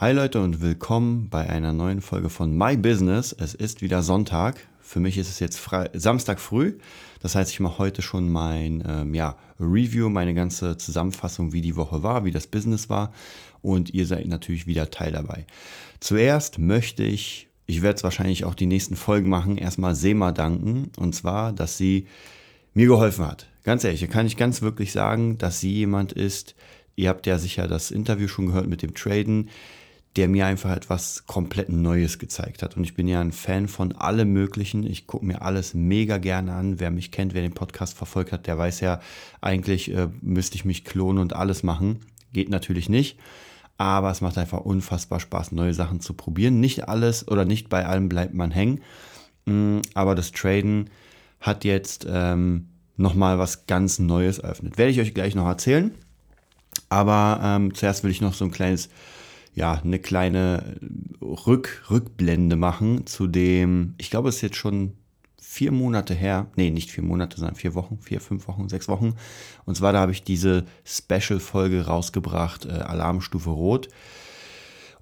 Hi Leute und willkommen bei einer neuen Folge von My Business. Es ist wieder Sonntag. Für mich ist es jetzt Fre Samstag früh. Das heißt, ich mache heute schon mein ähm, ja, Review, meine ganze Zusammenfassung, wie die Woche war, wie das Business war. Und ihr seid natürlich wieder Teil dabei. Zuerst möchte ich, ich werde es wahrscheinlich auch die nächsten Folgen machen, erstmal Sema danken. Und zwar, dass sie mir geholfen hat. Ganz ehrlich, hier kann ich ganz wirklich sagen, dass sie jemand ist, ihr habt ja sicher das Interview schon gehört mit dem Traden, der mir einfach etwas komplett Neues gezeigt hat. Und ich bin ja ein Fan von allem Möglichen. Ich gucke mir alles mega gerne an. Wer mich kennt, wer den Podcast verfolgt hat, der weiß ja, eigentlich äh, müsste ich mich klonen und alles machen. Geht natürlich nicht. Aber es macht einfach unfassbar Spaß, neue Sachen zu probieren. Nicht alles oder nicht bei allem bleibt man hängen. Mm, aber das Traden hat jetzt ähm, nochmal was ganz Neues eröffnet. Werde ich euch gleich noch erzählen. Aber ähm, zuerst will ich noch so ein kleines ja, eine kleine Rück Rückblende machen zu dem, ich glaube, es ist jetzt schon vier Monate her, nee, nicht vier Monate, sondern vier Wochen, vier, fünf Wochen, sechs Wochen. Und zwar, da habe ich diese Special-Folge rausgebracht, äh, Alarmstufe Rot.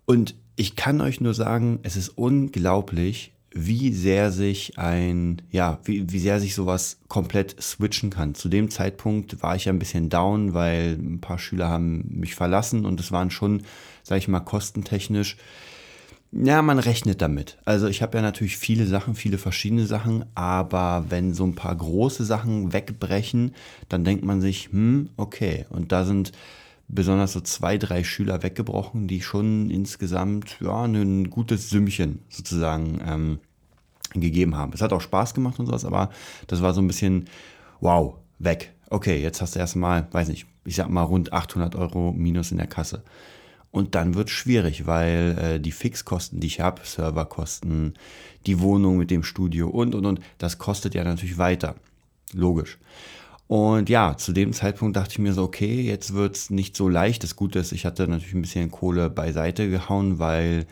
Und ich kann euch nur sagen, es ist unglaublich, wie sehr sich ein, ja, wie, wie sehr sich sowas komplett switchen kann. Zu dem Zeitpunkt war ich ja ein bisschen down, weil ein paar Schüler haben mich verlassen und es waren schon, sag ich mal, kostentechnisch. Ja, man rechnet damit. Also ich habe ja natürlich viele Sachen, viele verschiedene Sachen, aber wenn so ein paar große Sachen wegbrechen, dann denkt man sich, hm, okay. Und da sind besonders so zwei, drei Schüler weggebrochen, die schon insgesamt ja ein gutes Sümmchen sozusagen ähm, gegeben haben. Es hat auch Spaß gemacht und sowas, aber das war so ein bisschen, wow, weg. Okay, jetzt hast du erstmal, weiß nicht, ich sag mal rund 800 Euro minus in der Kasse. Und dann wird es schwierig, weil äh, die Fixkosten, die ich habe, Serverkosten, die Wohnung mit dem Studio und, und, und, das kostet ja natürlich weiter. Logisch. Und ja, zu dem Zeitpunkt dachte ich mir so, okay, jetzt wird es nicht so leicht. Das Gute ist, ich hatte natürlich ein bisschen Kohle beiseite gehauen, weil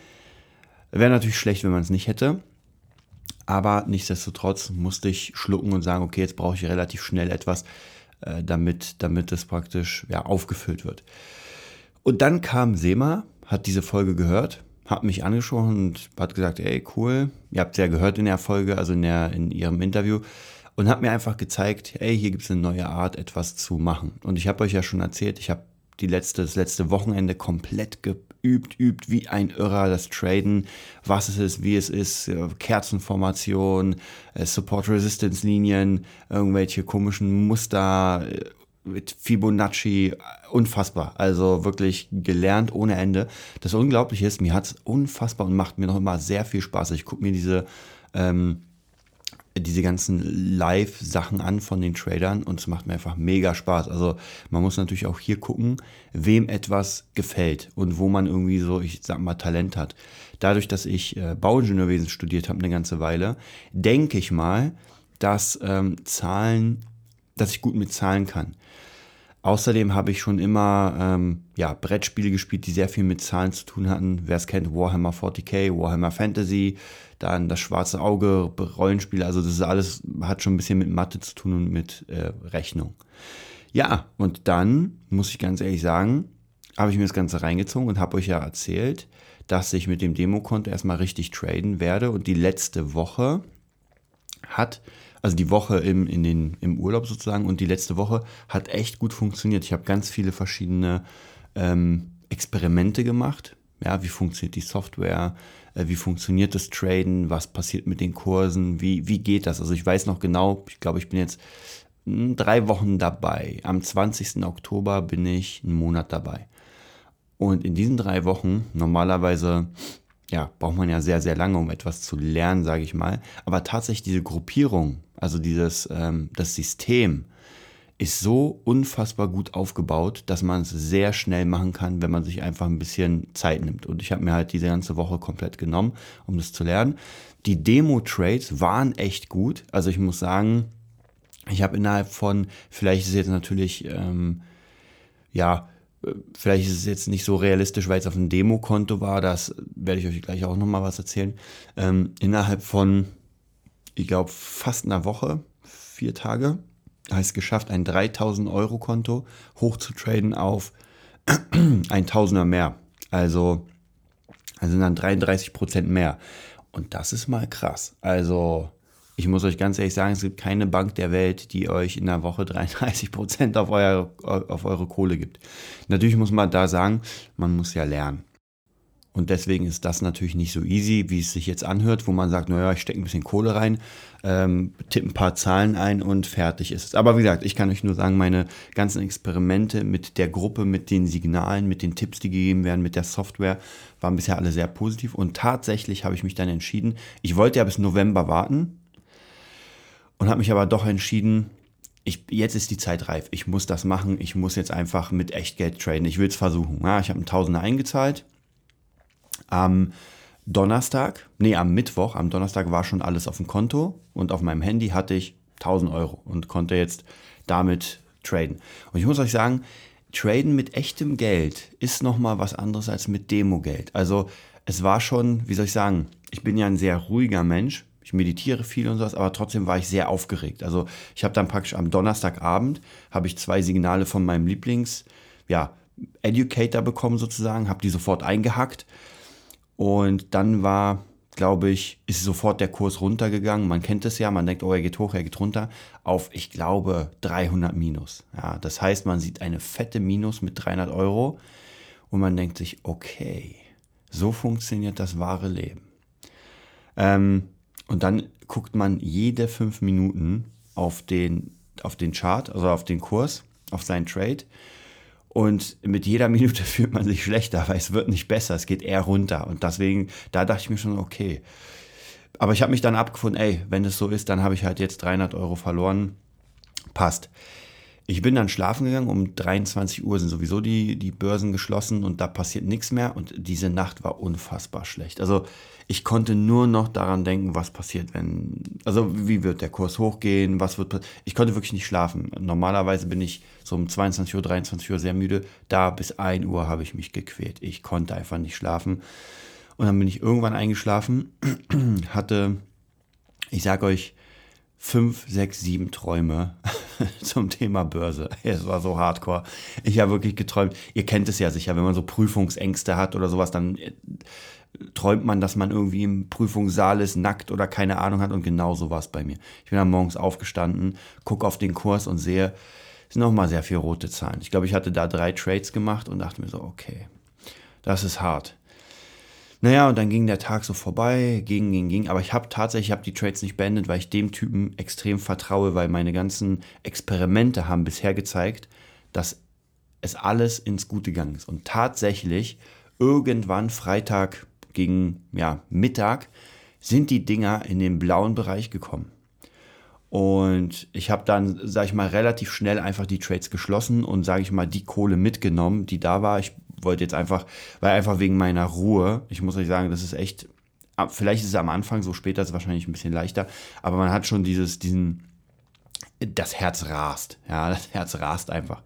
wäre natürlich schlecht, wenn man es nicht hätte. Aber nichtsdestotrotz musste ich schlucken und sagen, okay, jetzt brauche ich relativ schnell etwas, äh, damit, damit es praktisch ja, aufgefüllt wird. Und dann kam Sema, hat diese Folge gehört, hat mich angesprochen und hat gesagt, ey, cool, ihr habt es ja gehört in der Folge, also in, der, in ihrem Interview, und hat mir einfach gezeigt, ey, hier gibt es eine neue Art, etwas zu machen. Und ich habe euch ja schon erzählt, ich habe die letzte, das letzte Wochenende komplett geübt, übt wie ein Irrer das Traden, was es ist, wie es ist, Kerzenformation, äh, Support-Resistance-Linien, irgendwelche komischen Muster äh, mit Fibonacci, unfassbar. Also wirklich gelernt ohne Ende. Das Unglaubliche ist, mir hat es unfassbar und macht mir noch immer sehr viel Spaß. Ich gucke mir diese ähm, diese ganzen Live-Sachen an von den Tradern und es macht mir einfach mega Spaß. Also man muss natürlich auch hier gucken, wem etwas gefällt und wo man irgendwie so, ich sag mal, Talent hat. Dadurch, dass ich äh, Bauingenieurwesen studiert habe eine ganze Weile, denke ich mal, dass ähm, Zahlen, dass ich gut mit Zahlen kann. Außerdem habe ich schon immer ähm, ja, Brettspiele gespielt, die sehr viel mit Zahlen zu tun hatten. Wer es kennt, Warhammer 40k, Warhammer Fantasy, dann das schwarze Auge, Rollenspiele, also das ist alles, hat schon ein bisschen mit Mathe zu tun und mit äh, Rechnung. Ja, und dann, muss ich ganz ehrlich sagen, habe ich mir das Ganze reingezogen und habe euch ja erzählt, dass ich mit dem Demokonto erstmal richtig traden werde. Und die letzte Woche hat also die Woche im, in den, im Urlaub sozusagen und die letzte Woche hat echt gut funktioniert. Ich habe ganz viele verschiedene ähm, Experimente gemacht. Ja, wie funktioniert die Software? Äh, wie funktioniert das Traden? Was passiert mit den Kursen? Wie, wie geht das? Also ich weiß noch genau, ich glaube, ich bin jetzt hm, drei Wochen dabei. Am 20. Oktober bin ich einen Monat dabei. Und in diesen drei Wochen, normalerweise ja, braucht man ja sehr, sehr lange, um etwas zu lernen, sage ich mal. Aber tatsächlich diese Gruppierung, also dieses, ähm, das System, ist so unfassbar gut aufgebaut, dass man es sehr schnell machen kann, wenn man sich einfach ein bisschen Zeit nimmt. Und ich habe mir halt diese ganze Woche komplett genommen, um das zu lernen. Die Demo-Trades waren echt gut. Also ich muss sagen, ich habe innerhalb von, vielleicht ist es jetzt natürlich, ähm, ja, Vielleicht ist es jetzt nicht so realistisch, weil es auf einem Demokonto war. Das werde ich euch gleich auch nochmal was erzählen. Ähm, innerhalb von, ich glaube, fast einer Woche, vier Tage, es geschafft, ein 3000 Euro Konto hochzutraden auf ein Tausender mehr. Also Also sind dann 33 Prozent mehr. Und das ist mal krass. Also ich muss euch ganz ehrlich sagen, es gibt keine Bank der Welt, die euch in der Woche 33 Prozent auf, auf eure Kohle gibt. Natürlich muss man da sagen, man muss ja lernen. Und deswegen ist das natürlich nicht so easy, wie es sich jetzt anhört, wo man sagt, naja, ich stecke ein bisschen Kohle rein, ähm, tippe ein paar Zahlen ein und fertig ist es. Aber wie gesagt, ich kann euch nur sagen, meine ganzen Experimente mit der Gruppe, mit den Signalen, mit den Tipps, die gegeben werden, mit der Software, waren bisher alle sehr positiv. Und tatsächlich habe ich mich dann entschieden, ich wollte ja bis November warten und habe mich aber doch entschieden, ich, jetzt ist die Zeit reif. Ich muss das machen. Ich muss jetzt einfach mit Echtgeld traden. Ich will es versuchen. Ja, ich habe einen Tausender eingezahlt am Donnerstag, nee, am Mittwoch, am Donnerstag war schon alles auf dem Konto und auf meinem Handy hatte ich 1000 Euro und konnte jetzt damit traden. Und ich muss euch sagen, traden mit echtem Geld ist nochmal was anderes als mit Demo-Geld. Also es war schon, wie soll ich sagen, ich bin ja ein sehr ruhiger Mensch. Ich meditiere viel und sowas, aber trotzdem war ich sehr aufgeregt. Also ich habe dann praktisch am Donnerstagabend habe ich zwei Signale von meinem Lieblings, ja, Educator bekommen sozusagen, habe die sofort eingehackt und dann war, glaube ich, ist sofort der Kurs runtergegangen. Man kennt es ja, man denkt, oh, er geht hoch, er geht runter, auf, ich glaube, 300 Minus. Ja, das heißt, man sieht eine fette Minus mit 300 Euro und man denkt sich, okay, so funktioniert das wahre Leben. Ähm, und dann guckt man jede fünf Minuten auf den, auf den Chart, also auf den Kurs, auf seinen Trade und mit jeder Minute fühlt man sich schlechter, weil es wird nicht besser, es geht eher runter. Und deswegen, da dachte ich mir schon, okay. Aber ich habe mich dann abgefunden, ey, wenn es so ist, dann habe ich halt jetzt 300 Euro verloren. Passt. Ich bin dann schlafen gegangen, um 23 Uhr sind sowieso die, die Börsen geschlossen und da passiert nichts mehr. Und diese Nacht war unfassbar schlecht. Also ich konnte nur noch daran denken, was passiert, wenn, also wie wird der Kurs hochgehen, was wird, ich konnte wirklich nicht schlafen. Normalerweise bin ich so um 22 Uhr, 23 Uhr sehr müde. Da bis 1 Uhr habe ich mich gequält. Ich konnte einfach nicht schlafen. Und dann bin ich irgendwann eingeschlafen, hatte, ich sage euch, fünf, sechs, sieben Träume zum Thema Börse. Es war so hardcore. Ich habe wirklich geträumt. Ihr kennt es ja sicher, wenn man so Prüfungsängste hat oder sowas, dann äh, träumt man, dass man irgendwie im Prüfungssaal ist, nackt oder keine Ahnung hat. Und genau so war es bei mir. Ich bin dann morgens aufgestanden, gucke auf den Kurs und sehe, es sind nochmal sehr viele rote Zahlen. Ich glaube, ich hatte da drei Trades gemacht und dachte mir so, okay, das ist hart. Naja, und dann ging der Tag so vorbei, ging, ging, ging. Aber ich habe tatsächlich, ich habe die Trades nicht beendet, weil ich dem Typen extrem vertraue, weil meine ganzen Experimente haben bisher gezeigt, dass es alles ins Gute gegangen ist. Und tatsächlich, irgendwann Freitag gegen ja, Mittag, sind die Dinger in den blauen Bereich gekommen. Und ich habe dann, sage ich mal, relativ schnell einfach die Trades geschlossen und, sage ich mal, die Kohle mitgenommen, die da war. Ich wollte jetzt einfach, weil einfach wegen meiner Ruhe, ich muss euch sagen, das ist echt, vielleicht ist es am Anfang so, später ist es wahrscheinlich ein bisschen leichter, aber man hat schon dieses, diesen, das Herz rast, ja, das Herz rast einfach,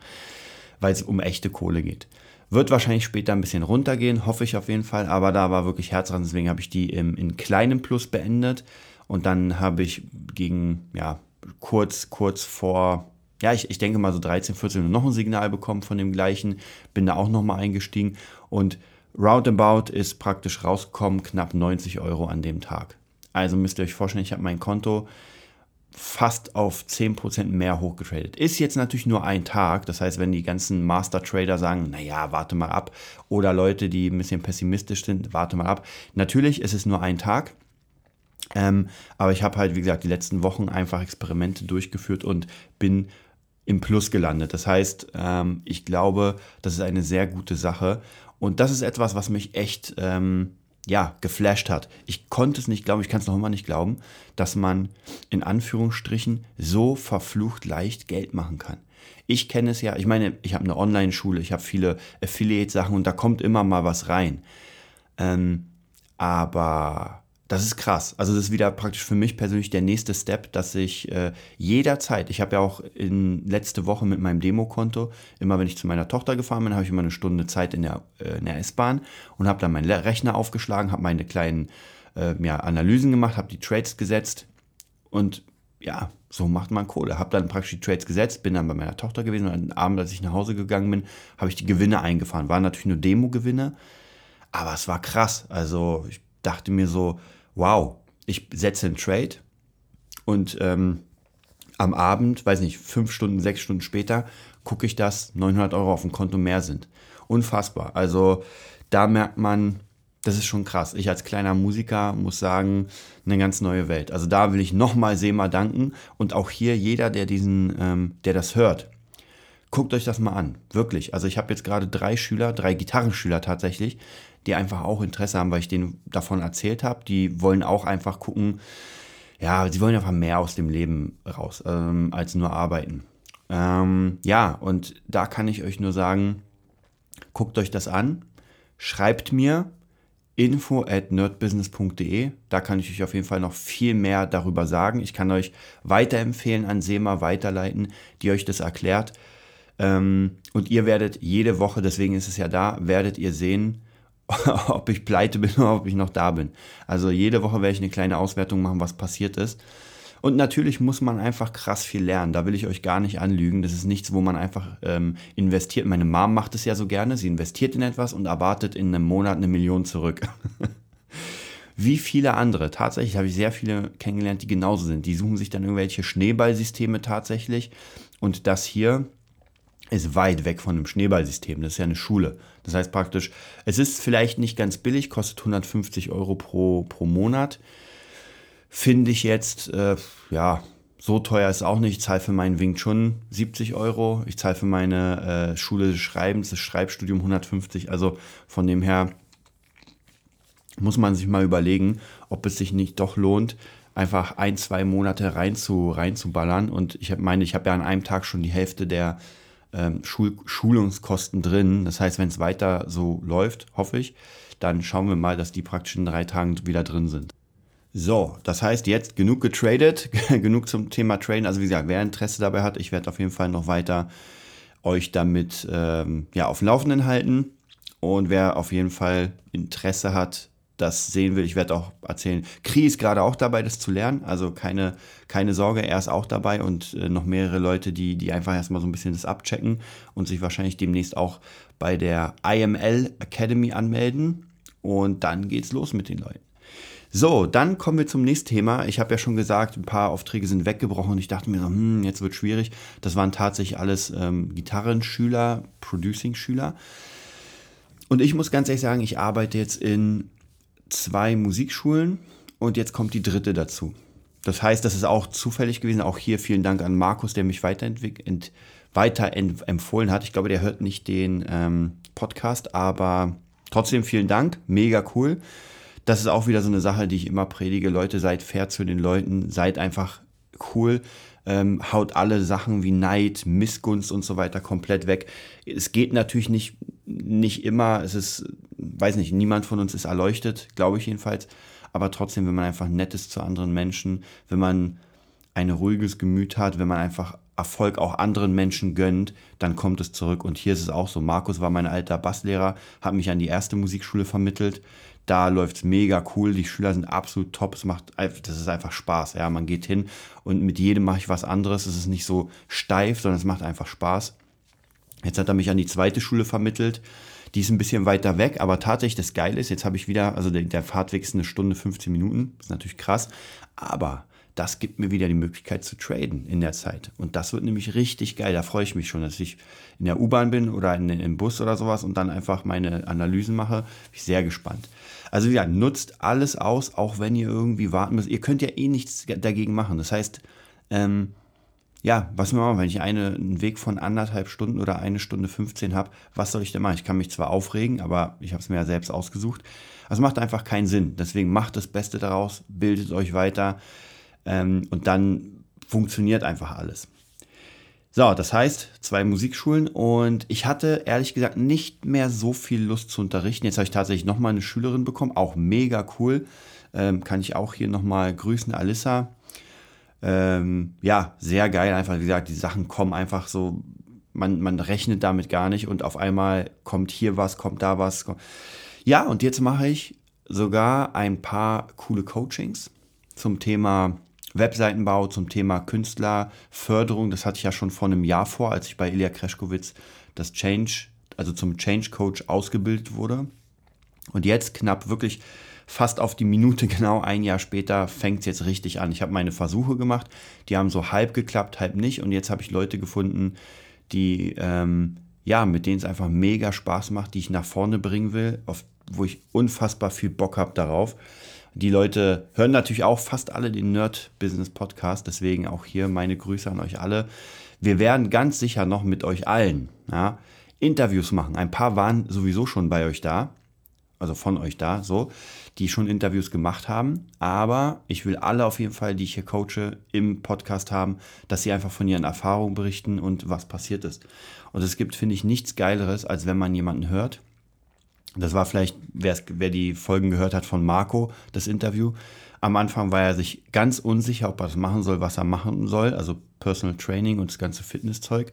weil es um echte Kohle geht. Wird wahrscheinlich später ein bisschen runtergehen, hoffe ich auf jeden Fall, aber da war wirklich Herz dran, deswegen habe ich die im, in kleinem Plus beendet und dann habe ich gegen, ja, kurz, kurz vor ja, ich, ich denke mal so 13, 14 Uhr noch ein Signal bekommen von dem gleichen, bin da auch nochmal eingestiegen und Roundabout ist praktisch rausgekommen, knapp 90 Euro an dem Tag. Also müsst ihr euch vorstellen, ich habe mein Konto fast auf 10% mehr hochgetradet. Ist jetzt natürlich nur ein Tag, das heißt, wenn die ganzen Master Trader sagen, naja, warte mal ab, oder Leute, die ein bisschen pessimistisch sind, warte mal ab. Natürlich ist es nur ein Tag, ähm, aber ich habe halt, wie gesagt, die letzten Wochen einfach Experimente durchgeführt und bin im Plus gelandet. Das heißt, ähm, ich glaube, das ist eine sehr gute Sache. Und das ist etwas, was mich echt, ähm, ja, geflasht hat. Ich konnte es nicht glauben, ich kann es noch immer nicht glauben, dass man in Anführungsstrichen so verflucht leicht Geld machen kann. Ich kenne es ja, ich meine, ich habe eine Online-Schule, ich habe viele Affiliate-Sachen und da kommt immer mal was rein. Ähm, aber das ist krass. Also das ist wieder praktisch für mich persönlich der nächste Step, dass ich äh, jederzeit, ich habe ja auch in letzte Woche mit meinem Demokonto, immer wenn ich zu meiner Tochter gefahren bin, habe ich immer eine Stunde Zeit in der, äh, der S-Bahn und habe dann meinen Rechner aufgeschlagen, habe meine kleinen äh, ja, Analysen gemacht, habe die Trades gesetzt und ja, so macht man Kohle. Habe dann praktisch die Trades gesetzt, bin dann bei meiner Tochter gewesen und am Abend, als ich nach Hause gegangen bin, habe ich die Gewinne eingefahren. Waren natürlich nur Demo-Gewinne, Aber es war krass. Also ich dachte mir so, wow, ich setze einen Trade und ähm, am Abend, weiß nicht, fünf Stunden, sechs Stunden später, gucke ich, dass 900 Euro auf dem Konto mehr sind. Unfassbar. Also da merkt man, das ist schon krass. Ich als kleiner Musiker muss sagen, eine ganz neue Welt. Also da will ich nochmal Sema danken und auch hier jeder, der diesen, ähm, der das hört, guckt euch das mal an. Wirklich. Also ich habe jetzt gerade drei Schüler, drei Gitarrenschüler tatsächlich, die einfach auch Interesse haben, weil ich denen davon erzählt habe. Die wollen auch einfach gucken, ja, sie wollen einfach mehr aus dem Leben raus, ähm, als nur arbeiten. Ähm, ja, und da kann ich euch nur sagen, guckt euch das an, schreibt mir info at nerdbusiness.de. Da kann ich euch auf jeden Fall noch viel mehr darüber sagen. Ich kann euch weiterempfehlen, an Sema weiterleiten, die euch das erklärt. Ähm, und ihr werdet jede Woche, deswegen ist es ja da, werdet ihr sehen, ob ich pleite bin oder ob ich noch da bin. Also jede Woche werde ich eine kleine Auswertung machen, was passiert ist. Und natürlich muss man einfach krass viel lernen. Da will ich euch gar nicht anlügen. Das ist nichts, wo man einfach ähm, investiert. Meine Mom macht es ja so gerne. Sie investiert in etwas und erwartet in einem Monat eine Million zurück. Wie viele andere. Tatsächlich habe ich sehr viele kennengelernt, die genauso sind. Die suchen sich dann irgendwelche Schneeballsysteme tatsächlich. Und das hier ist weit weg von einem Schneeballsystem. Das ist ja eine Schule. Das heißt praktisch, es ist vielleicht nicht ganz billig, kostet 150 Euro pro, pro Monat finde ich jetzt, äh, ja, so teuer ist auch nicht. Ich zahle für meinen Wing Chun 70 Euro. Ich zahle für meine äh, Schule des Schreibens, das Schreibstudium 150. Also von dem her muss man sich mal überlegen, ob es sich nicht doch lohnt, einfach ein, zwei Monate rein zu, reinzuballern. Und ich meine, ich habe ja an einem Tag schon die Hälfte der ähm, Schul Schulungskosten drin. Das heißt, wenn es weiter so läuft, hoffe ich, dann schauen wir mal, dass die praktisch in drei Tagen wieder drin sind. So, das heißt jetzt genug getradet, genug zum Thema Traden. Also wie gesagt, wer Interesse dabei hat, ich werde auf jeden Fall noch weiter euch damit ähm, ja, auf dem Laufenden halten. Und wer auf jeden Fall Interesse hat, das sehen will, ich werde auch erzählen. Kri ist gerade auch dabei, das zu lernen. Also keine, keine Sorge, er ist auch dabei und äh, noch mehrere Leute, die, die einfach erstmal so ein bisschen das abchecken und sich wahrscheinlich demnächst auch bei der IML Academy anmelden. Und dann geht's los mit den Leuten. So, dann kommen wir zum nächsten Thema. Ich habe ja schon gesagt, ein paar Aufträge sind weggebrochen und ich dachte mir so, hm, jetzt wird schwierig. Das waren tatsächlich alles ähm, Gitarrenschüler, Producing-Schüler. Und ich muss ganz ehrlich sagen, ich arbeite jetzt in zwei Musikschulen und jetzt kommt die dritte dazu. Das heißt, das ist auch zufällig gewesen. Auch hier vielen Dank an Markus, der mich weiter empfohlen hat. Ich glaube, der hört nicht den ähm, Podcast, aber trotzdem vielen Dank. Mega cool das ist auch wieder so eine Sache, die ich immer predige. Leute, seid fair zu den Leuten, seid einfach cool. Ähm, haut alle Sachen wie Neid, Missgunst und so weiter komplett weg. Es geht natürlich nicht, nicht immer, es ist, weiß nicht, niemand von uns ist erleuchtet, glaube ich jedenfalls. Aber trotzdem, wenn man einfach nett ist zu anderen Menschen, wenn man ein ruhiges Gemüt hat, wenn man einfach Erfolg auch anderen Menschen gönnt, dann kommt es zurück. Und hier ist es auch so. Markus war mein alter Basslehrer, hat mich an die erste Musikschule vermittelt. Da läuft es mega cool. Die Schüler sind absolut top. Es macht, das ist einfach Spaß. Ja, man geht hin und mit jedem mache ich was anderes. Es ist nicht so steif, sondern es macht einfach Spaß. Jetzt hat er mich an die zweite Schule vermittelt. Die ist ein bisschen weiter weg, aber tatsächlich das Geile ist, jetzt habe ich wieder, also der, der Fahrtweg ist eine Stunde, 15 Minuten. Ist natürlich krass. Aber das gibt mir wieder die Möglichkeit zu traden in der Zeit. Und das wird nämlich richtig geil. Da freue ich mich schon, dass ich in der U-Bahn bin oder in, im Bus oder sowas und dann einfach meine Analysen mache. Bin ich sehr gespannt. Also ja, nutzt alles aus, auch wenn ihr irgendwie warten müsst. Ihr könnt ja eh nichts dagegen machen. Das heißt, ähm, ja, was wir machen, wenn ich eine, einen Weg von anderthalb Stunden oder eine Stunde 15 habe, was soll ich denn machen? Ich kann mich zwar aufregen, aber ich habe es mir ja selbst ausgesucht. Also macht einfach keinen Sinn. Deswegen macht das Beste daraus, bildet euch weiter ähm, und dann funktioniert einfach alles. So, das heißt, zwei Musikschulen und ich hatte ehrlich gesagt nicht mehr so viel Lust zu unterrichten. Jetzt habe ich tatsächlich nochmal eine Schülerin bekommen, auch mega cool. Ähm, kann ich auch hier nochmal grüßen, Alissa. Ähm, ja, sehr geil, einfach wie gesagt, die Sachen kommen einfach so, man, man rechnet damit gar nicht und auf einmal kommt hier was, kommt da was. Kommt. Ja, und jetzt mache ich sogar ein paar coole Coachings zum Thema Webseitenbau, zum Thema Künstlerförderung. Das hatte ich ja schon vor einem Jahr vor, als ich bei Ilya Kreschkowitz das Change, also zum Change Coach ausgebildet wurde. Und jetzt knapp wirklich fast auf die Minute genau ein Jahr später fängt es jetzt richtig an. Ich habe meine Versuche gemacht, die haben so halb geklappt, halb nicht. Und jetzt habe ich Leute gefunden, die, ähm, ja, mit denen es einfach mega Spaß macht, die ich nach vorne bringen will, auf, wo ich unfassbar viel Bock habe darauf. Die Leute hören natürlich auch fast alle den Nerd Business Podcast, deswegen auch hier meine Grüße an euch alle. Wir werden ganz sicher noch mit euch allen ja, Interviews machen. Ein paar waren sowieso schon bei euch da also von euch da, so, die schon Interviews gemacht haben. Aber ich will alle auf jeden Fall, die ich hier coache, im Podcast haben, dass sie einfach von ihren Erfahrungen berichten und was passiert ist. Und es gibt, finde ich, nichts Geileres, als wenn man jemanden hört. Das war vielleicht, wer die Folgen gehört hat von Marco, das Interview. Am Anfang war er sich ganz unsicher, ob er das machen soll, was er machen soll, also Personal Training und das ganze Fitnesszeug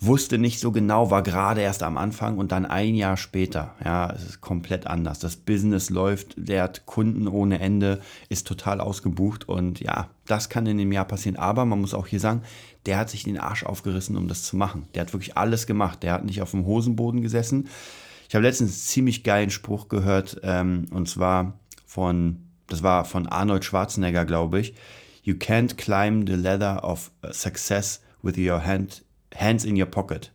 wusste nicht so genau, war gerade erst am Anfang und dann ein Jahr später. Ja, es ist komplett anders. Das Business läuft, der hat Kunden ohne Ende, ist total ausgebucht und ja, das kann in dem Jahr passieren. Aber man muss auch hier sagen, der hat sich den Arsch aufgerissen, um das zu machen. Der hat wirklich alles gemacht. Der hat nicht auf dem Hosenboden gesessen. Ich habe letztens einen ziemlich geilen Spruch gehört ähm, und zwar von, das war von Arnold Schwarzenegger, glaube ich. You can't climb the ladder of success with your hand Hands in your pocket.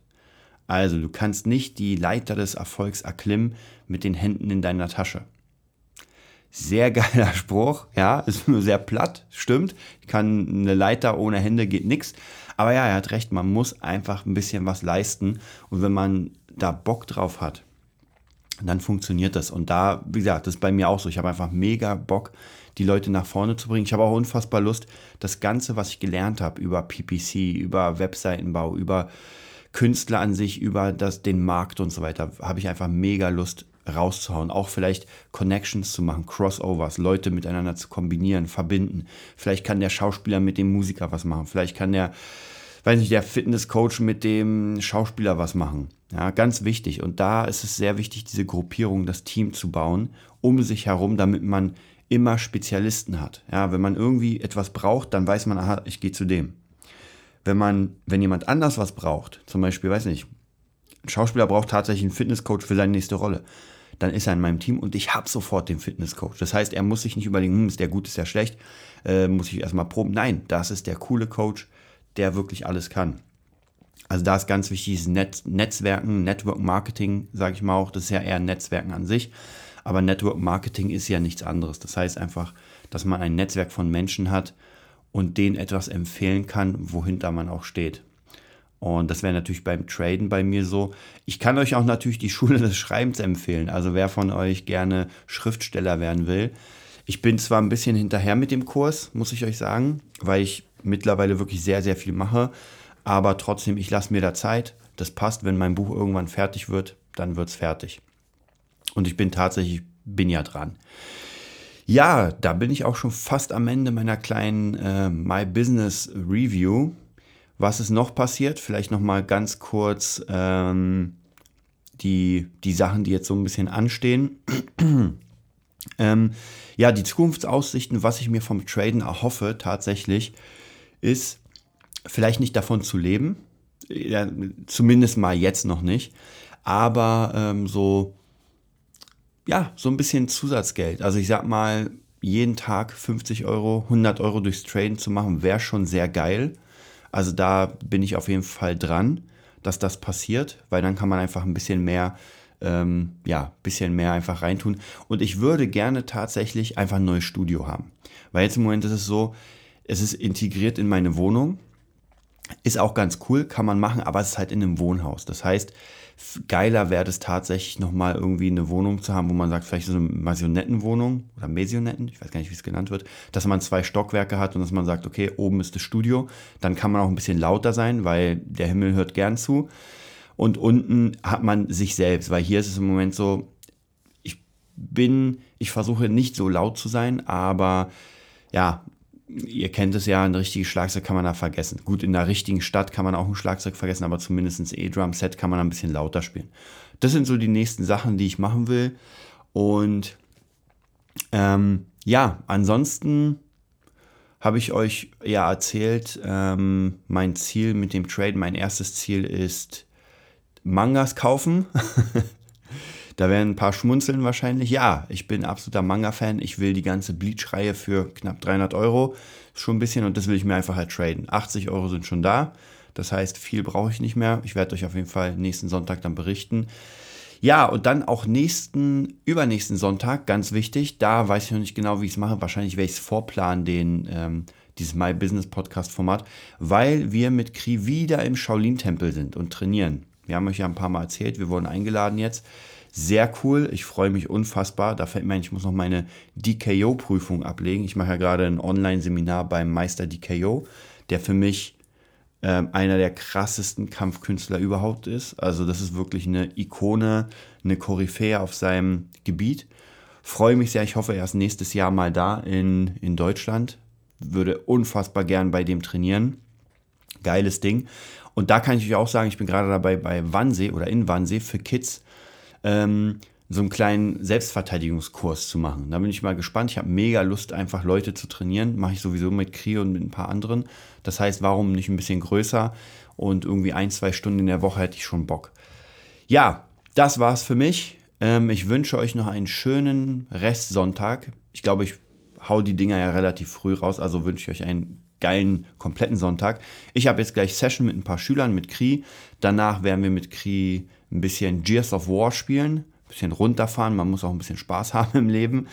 Also du kannst nicht die Leiter des Erfolgs erklimmen mit den Händen in deiner Tasche. Sehr geiler Spruch, ja, ist nur sehr platt, stimmt. Ich kann eine Leiter ohne Hände geht nichts. Aber ja, er hat recht, man muss einfach ein bisschen was leisten. Und wenn man da Bock drauf hat, dann funktioniert das. Und da, wie gesagt, das ist bei mir auch so. Ich habe einfach mega Bock, die Leute nach vorne zu bringen. Ich habe auch unfassbar Lust, das Ganze, was ich gelernt habe über PPC, über Webseitenbau, über Künstler an sich, über das, den Markt und so weiter, habe ich einfach mega Lust rauszuhauen. Auch vielleicht Connections zu machen, Crossovers, Leute miteinander zu kombinieren, verbinden. Vielleicht kann der Schauspieler mit dem Musiker was machen. Vielleicht kann der, weiß nicht, der Fitnesscoach mit dem Schauspieler was machen. Ja, ganz wichtig. Und da ist es sehr wichtig, diese Gruppierung, das Team zu bauen, um sich herum, damit man immer Spezialisten hat. Ja, wenn man irgendwie etwas braucht, dann weiß man, aha, ich gehe zu dem. Wenn man, wenn jemand anders was braucht, zum Beispiel, weiß nicht, ein Schauspieler braucht tatsächlich einen Fitnesscoach für seine nächste Rolle, dann ist er in meinem Team und ich habe sofort den Fitnesscoach. Das heißt, er muss sich nicht überlegen, hm, ist der gut, ist der schlecht, äh, muss ich erstmal proben. Nein, das ist der coole Coach, der wirklich alles kann. Also da ist ganz wichtig, dieses Netz, Netzwerken, Network Marketing, sage ich mal auch, das ist ja eher Netzwerken an sich. Aber Network Marketing ist ja nichts anderes. Das heißt einfach, dass man ein Netzwerk von Menschen hat und denen etwas empfehlen kann, wohinter man auch steht. Und das wäre natürlich beim Traden bei mir so. Ich kann euch auch natürlich die Schule des Schreibens empfehlen. Also wer von euch gerne Schriftsteller werden will. Ich bin zwar ein bisschen hinterher mit dem Kurs, muss ich euch sagen, weil ich mittlerweile wirklich sehr, sehr viel mache. Aber trotzdem, ich lasse mir da Zeit. Das passt, wenn mein Buch irgendwann fertig wird, dann wird es fertig. Und ich bin tatsächlich, bin ja dran. Ja, da bin ich auch schon fast am Ende meiner kleinen äh, My Business Review. Was ist noch passiert? Vielleicht noch mal ganz kurz ähm, die, die Sachen, die jetzt so ein bisschen anstehen. Ähm, ja, die Zukunftsaussichten, was ich mir vom Traden erhoffe tatsächlich, ist vielleicht nicht davon zu leben, ja, zumindest mal jetzt noch nicht, aber ähm, so ja, so ein bisschen Zusatzgeld. Also ich sag mal, jeden Tag 50 Euro, 100 Euro durchs Traden zu machen, wäre schon sehr geil. Also da bin ich auf jeden Fall dran, dass das passiert, weil dann kann man einfach ein bisschen mehr, ähm, ja, bisschen mehr einfach reintun. Und ich würde gerne tatsächlich einfach ein neues Studio haben. Weil jetzt im Moment ist es so, es ist integriert in meine Wohnung. Ist auch ganz cool, kann man machen, aber es ist halt in einem Wohnhaus. Das heißt, geiler wäre es tatsächlich nochmal irgendwie eine Wohnung zu haben, wo man sagt, vielleicht so eine Masionettenwohnung oder Mesionetten, ich weiß gar nicht, wie es genannt wird, dass man zwei Stockwerke hat und dass man sagt, okay, oben ist das Studio, dann kann man auch ein bisschen lauter sein, weil der Himmel hört gern zu. Und unten hat man sich selbst, weil hier ist es im Moment so, ich bin, ich versuche nicht so laut zu sein, aber ja, ihr kennt es ja, ein richtiges Schlagzeug kann man da vergessen. Gut, in der richtigen Stadt kann man auch ein Schlagzeug vergessen, aber zumindest E-Drum-Set kann man ein bisschen lauter spielen. Das sind so die nächsten Sachen, die ich machen will. Und ähm, ja, ansonsten habe ich euch ja erzählt, ähm, mein Ziel mit dem Trade, mein erstes Ziel ist Mangas kaufen. Da werden ein paar schmunzeln wahrscheinlich. Ja, ich bin absoluter Manga-Fan. Ich will die ganze Bleach-Reihe für knapp 300 Euro. Schon ein bisschen und das will ich mir einfach halt traden. 80 Euro sind schon da. Das heißt, viel brauche ich nicht mehr. Ich werde euch auf jeden Fall nächsten Sonntag dann berichten. Ja, und dann auch nächsten, übernächsten Sonntag, ganz wichtig, da weiß ich noch nicht genau, wie ich es mache. Wahrscheinlich werde ich es vorplanen, den, ähm, dieses My Business Podcast Format, weil wir mit Kri wieder im Shaolin-Tempel sind und trainieren. Wir haben euch ja ein paar Mal erzählt, wir wurden eingeladen jetzt. Sehr cool, ich freue mich unfassbar. Da fällt mir ein, ich muss noch meine DKO-Prüfung ablegen. Ich mache ja gerade ein Online-Seminar beim Meister DKO, der für mich ähm, einer der krassesten Kampfkünstler überhaupt ist. Also das ist wirklich eine Ikone, eine Koryphäe auf seinem Gebiet. Freue mich sehr, ich hoffe, er ist nächstes Jahr mal da in, in Deutschland. Würde unfassbar gern bei dem trainieren. Geiles Ding. Und da kann ich euch auch sagen, ich bin gerade dabei bei Wannsee oder in Wannsee für Kids ähm, so einen kleinen Selbstverteidigungskurs zu machen. Da bin ich mal gespannt. Ich habe mega Lust, einfach Leute zu trainieren. Mache ich sowieso mit Kri und mit ein paar anderen. Das heißt, warum nicht ein bisschen größer? Und irgendwie ein, zwei Stunden in der Woche hätte ich schon Bock. Ja, das war's für mich. Ähm, ich wünsche euch noch einen schönen Restsonntag. Ich glaube, ich hau die Dinger ja relativ früh raus, also wünsche ich euch einen geilen, kompletten Sonntag. Ich habe jetzt gleich Session mit ein paar Schülern, mit Kri. Danach werden wir mit Kri ein bisschen Gears of War spielen bisschen runterfahren. Man muss auch ein bisschen Spaß haben im Leben.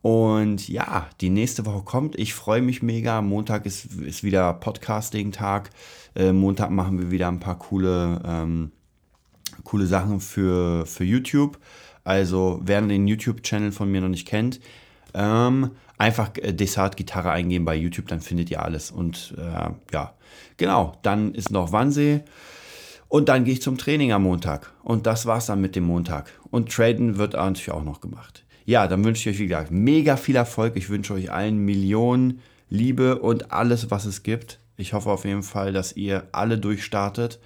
Und ja, die nächste Woche kommt. Ich freue mich mega. Montag ist, ist wieder Podcasting-Tag. Äh, Montag machen wir wieder ein paar coole, ähm, coole Sachen für, für YouTube. Also, wer den YouTube-Channel von mir noch nicht kennt, ähm, einfach äh, Desart Gitarre eingeben bei YouTube, dann findet ihr alles. Und äh, ja, genau, dann ist noch Wannsee. Und dann gehe ich zum Training am Montag. Und das war's dann mit dem Montag. Und Traden wird natürlich auch noch gemacht. Ja, dann wünsche ich euch, wie gesagt, mega viel Erfolg. Ich wünsche euch allen Millionen Liebe und alles, was es gibt. Ich hoffe auf jeden Fall, dass ihr alle durchstartet.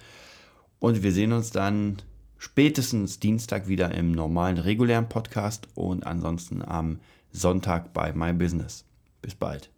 Und wir sehen uns dann spätestens Dienstag wieder im normalen, regulären Podcast und ansonsten am Sonntag bei My Business. Bis bald.